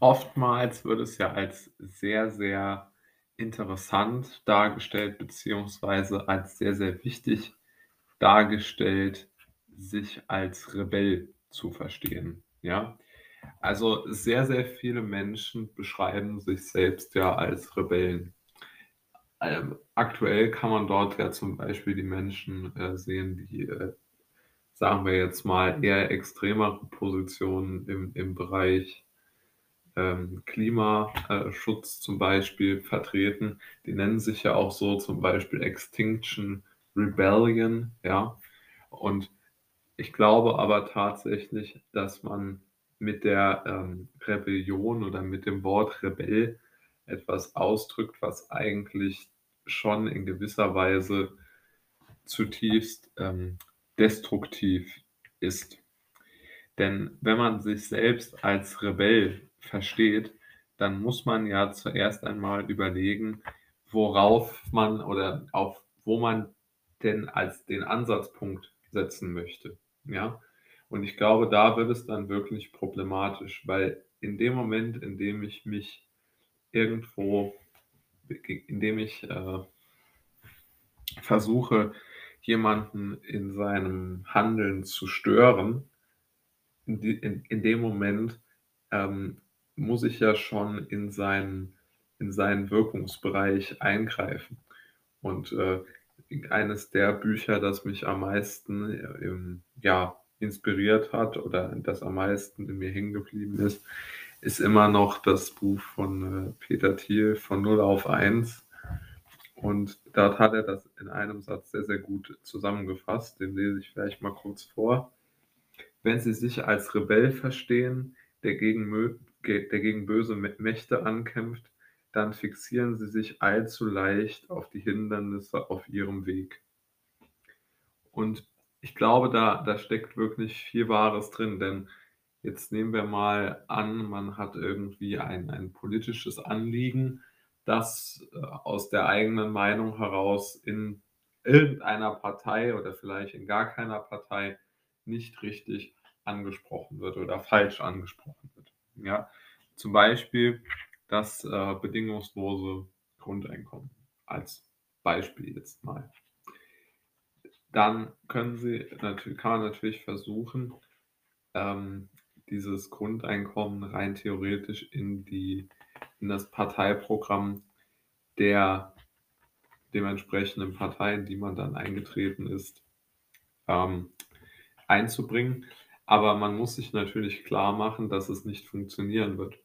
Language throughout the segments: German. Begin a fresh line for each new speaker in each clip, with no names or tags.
Oftmals wird es ja als sehr, sehr interessant dargestellt, beziehungsweise als sehr, sehr wichtig dargestellt, sich als Rebell zu verstehen, ja? Also, sehr, sehr viele Menschen beschreiben sich selbst ja als Rebellen. Ähm, aktuell kann man dort ja zum Beispiel die Menschen, äh, sehen, die, äh, sagen wir jetzt mal, eher extremere Positionen im im Bereich, ähm, Klima äh, Schutz zum Beispiel vertreten. Die nennen sich ja auch so, zum Beispiel Extinction Rebellion, ja? Und ich glaube aber tatsächlich, dass man mit der, ähm, Rebellion oder mit dem Wort Rebell etwas ausdrückt, was eigentlich schon in gewisser Weise zutiefst, ähm, destruktiv ist. Denn wenn man sich selbst als Rebell versteht, dann muss man ja zuerst einmal überlegen, worauf man oder auf wo man denn als den Ansatzpunkt setzen möchte, ja? Und ich glaube, da wird es dann wirklich problematisch, weil in dem Moment, in dem ich mich irgendwo in dem ich, äh versuche, jemanden in seinem Handeln zu stören, in in in dem Moment, ähm, muss ich ja schon in seinen in seinen Wirkungsbereich eingreifen. Und, äh, eines der Bücher, das mich am meisten, äh, ähm, ja, inspiriert hat oder das am meisten in mir hängen geblieben ist, ist immer noch das Buch von, äh, Peter Thiel „Von Null auf Eins“. Und dort hat er das in einem Satz sehr, sehr gut zusammengefasst. Den lese ich vielleicht mal kurz vor. „Wenn Sie sich als Rebell verstehen, der gegen der gegen böse Mä Mächte ankämpft, dann fixieren Sie sich allzu leicht auf die Hindernisse auf Ihrem Weg.“ Und ich glaube, da da steckt wirklich viel Wahres drin, denn jetzt nehmen wir mal an, man hat irgendwie ein ein politisches Anliegen, das, äh, aus der eigenen Meinung heraus in irgendeiner Partei oder vielleicht in gar keiner Partei nicht richtig angesprochen wird oder falsch angesprochen wird, ja? Zum Beispiel das, äh, bedingungslose Grundeinkommen als Beispiel jetzt mal. Dann können Sie natür kann man natürlich versuchen, ähm, dieses Grundeinkommen rein theoretisch in die in das Parteiprogramm der dementsprechenden Partei, in die man dann eingetreten ist, ähm, einzubringen. Aber man muss sich natürlich klarmachen, dass es nicht funktionieren wird.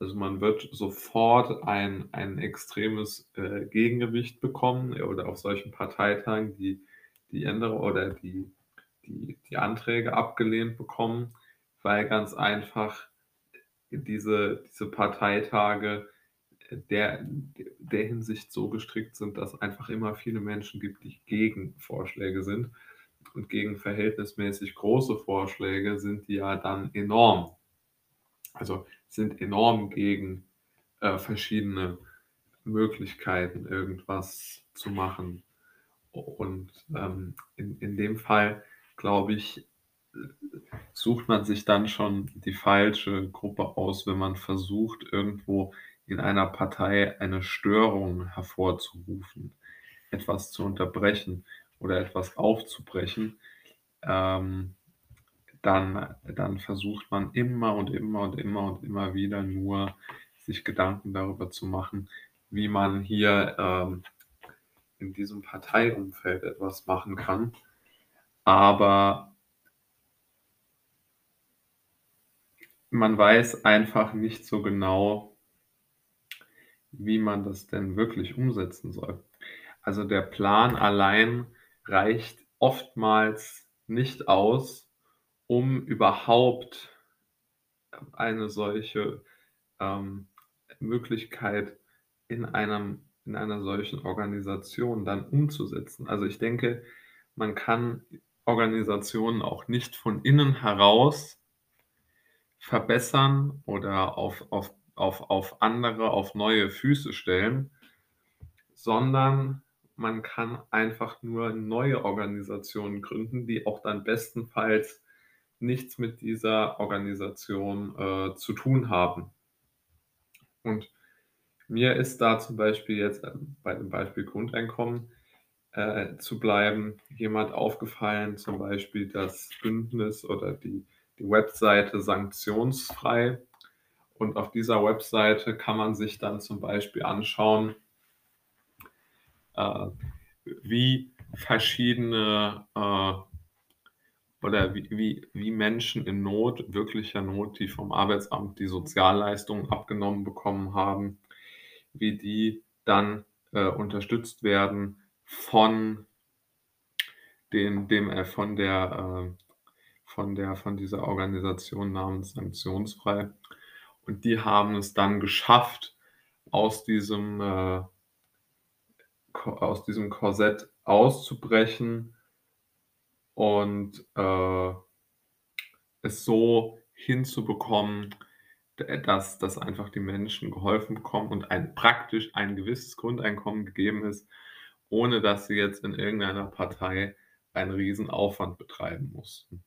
Also, man wird sofort ein ein extremes, äh, Gegengewicht bekommen oder auf solchen Parteitagen die die Änderu oder die die die Anträge abgelehnt bekommen, weil ganz einfach diese diese Parteitage der der Hinsicht so gestrickt sind, dass einfach immer viele Menschen gibt, die gegen Vorschläge sind. Und gegen verhältnismäßig große Vorschläge sind die ja dann enorm. Also, sind enorm gegen, äh, verschiedene Möglichkeiten, irgendwas zu machen. Und, ähm, in in dem Fall, glaube ich, sucht man sich dann schon die falsche Gruppe aus, wenn man versucht, irgendwo in einer Partei eine Störung hervorzurufen, etwas zu unterbrechen oder etwas aufzubrechen. Ähm, dann dann versucht man immer und immer und immer und immer wieder nur, sich Gedanken darüber zu machen, wie man hier, ähm, in diesem Parteiumfeld etwas machen kann. Aber man weiß einfach nicht so genau wie man das denn wirklich umsetzen soll. Also, der Plan allein reicht oftmals nicht aus, um überhaupt eine solche, ähm, Möglichkeit in einem in einer solchen Organisation dann umzusetzen. Also, ich denke, man kann Organisationen auch nicht von innen heraus verbessern oder auf auf auf auf andere auf neue Füße stellen, sondern man kann einfach nur neue Organisationen gründen, die auch dann bestenfalls nichts mit dieser Organisation, äh, zu tun haben, Und mir ist da zum Beispiel jetzt, ähm, bei dem Beispiel Grundeinkommen, äh, zu bleiben, jemand aufgefallen, zum Beispiel das Bündnis oder die die Webseite Sanktionsfrei. Und auf dieser Webseite kann man sich dann zum Beispiel anschauen äh, wie verschiedene äh, oder wie wie wie Menschen in Not, wirklicher Not, die vom Arbeitsamt die Sozialleistungen abgenommen bekommen haben, wie die dann, äh, unterstützt werden von den dem äh, von der äh, von der von dieser Organisation namens Sanktionsfrei. Und die haben es dann geschafft, aus diesem, äh aus diesem Korsett auszubrechen und, äh, es so hinzubekommen, dass dass einfach die Menschen geholfen bekommen und ein praktisch ein gewisses Grundeinkommen gegeben ist, ohne dass sie jetzt in irgendeiner Partei einen Riesenaufwand betreiben mussten.